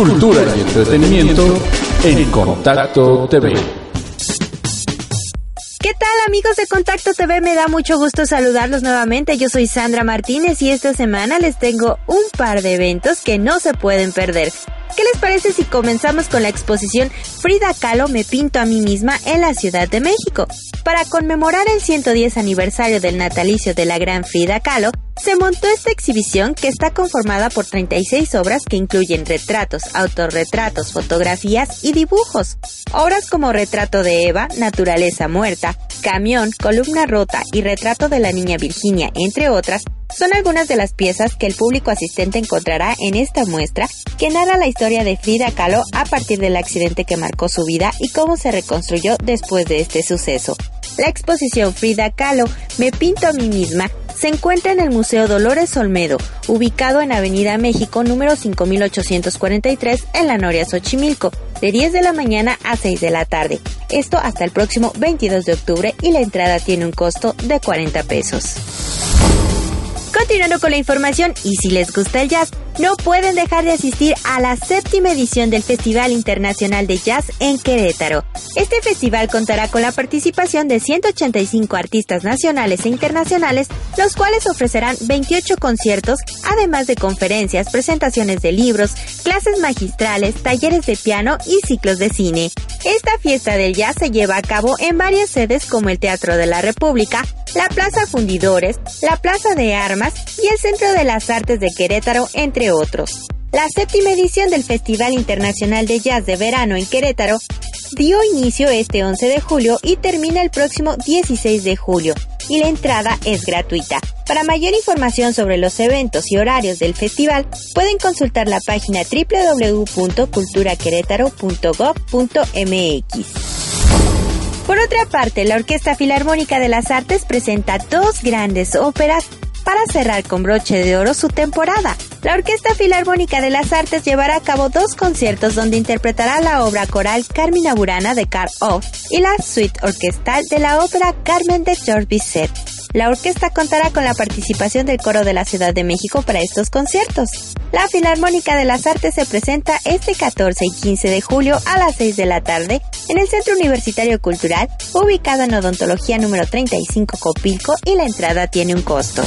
Cultura y entretenimiento en Contacto TV. ¿Qué tal amigos de Contacto TV? Me da mucho gusto saludarlos nuevamente. Yo soy Sandra Martínez y esta semana les tengo un par de eventos que no se pueden perder. ¿Qué les parece si comenzamos con la exposición Frida Kahlo me pinto a mí misma en la Ciudad de México? Para conmemorar el 110 aniversario del natalicio de la gran Frida Kahlo, se montó esta exhibición que está conformada por 36 obras que incluyen retratos, autorretratos, fotografías y dibujos. Obras como Retrato de Eva, Naturaleza Muerta, Camión, Columna Rota y Retrato de la Niña Virginia, entre otras, son algunas de las piezas que el público asistente encontrará en esta muestra que narra la historia de Frida Kahlo a partir del accidente que marcó su vida y cómo se reconstruyó después de este suceso. La exposición Frida Kahlo, Me pinto a mí misma, se encuentra en el Museo Dolores Olmedo, ubicado en Avenida México número 5843 en la Noria Xochimilco, de 10 de la mañana a 6 de la tarde. Esto hasta el próximo 22 de octubre y la entrada tiene un costo de 40 pesos. Continuando con la información, y si les gusta el jazz, no pueden dejar de asistir a la séptima edición del Festival Internacional de Jazz en Querétaro. Este festival contará con la participación de 185 artistas nacionales e internacionales, los cuales ofrecerán 28 conciertos, además de conferencias, presentaciones de libros, clases magistrales, talleres de piano y ciclos de cine. Esta fiesta del jazz se lleva a cabo en varias sedes como el Teatro de la República, la Plaza Fundidores, la Plaza de Armas y el Centro de las Artes de Querétaro, entre otros. La séptima edición del Festival Internacional de Jazz de Verano en Querétaro dio inicio este 11 de julio y termina el próximo 16 de julio, y la entrada es gratuita. Para mayor información sobre los eventos y horarios del festival, pueden consultar la página www.culturaquerétaro.gov.mx. Otra parte, la Orquesta Filarmónica de las Artes presenta dos grandes óperas para cerrar con broche de oro su temporada. La Orquesta Filarmónica de las Artes llevará a cabo dos conciertos donde interpretará la obra coral Carmina Burana de Karl Off y la suite orquestal de la ópera Carmen de George Bizet. La orquesta contará con la participación del Coro de la Ciudad de México para estos conciertos. La Filarmónica de las Artes se presenta este 14 y 15 de julio a las 6 de la tarde en el Centro Universitario Cultural, ubicado en Odontología número 35 Copilco y la entrada tiene un costo.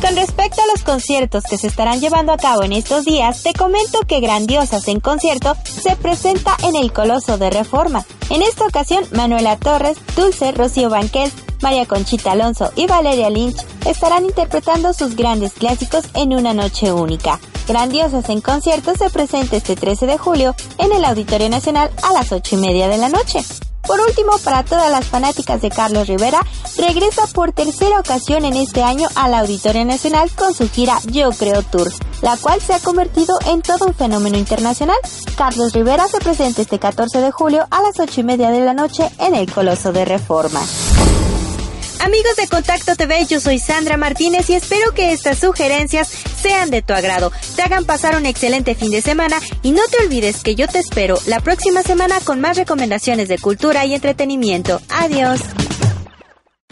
Con respecto a los conciertos que se estarán llevando a cabo en estos días, te comento que Grandiosas en concierto se presenta en el Coloso de Reforma. En esta ocasión, Manuela Torres, Dulce, Rocío Banquel, María Conchita Alonso y Valeria Lynch estarán interpretando sus grandes clásicos en una noche única. Grandiosas en concierto se presenta este 13 de julio en el Auditorio Nacional a las 8 y media de la noche. Por último, para todas las fanáticas de Carlos Rivera, regresa por tercera ocasión en este año al Auditorio Nacional con su gira Yo Creo Tour, la cual se ha convertido en todo un fenómeno internacional. Carlos Rivera se presenta este 14 de julio a las 8 y media de la noche en el Coloso de Reforma. Amigos de Contacto TV, yo soy Sandra Martínez y espero que estas sugerencias sean de tu agrado, te hagan pasar un excelente fin de semana y no te olvides que yo te espero la próxima semana con más recomendaciones de cultura y entretenimiento. Adiós.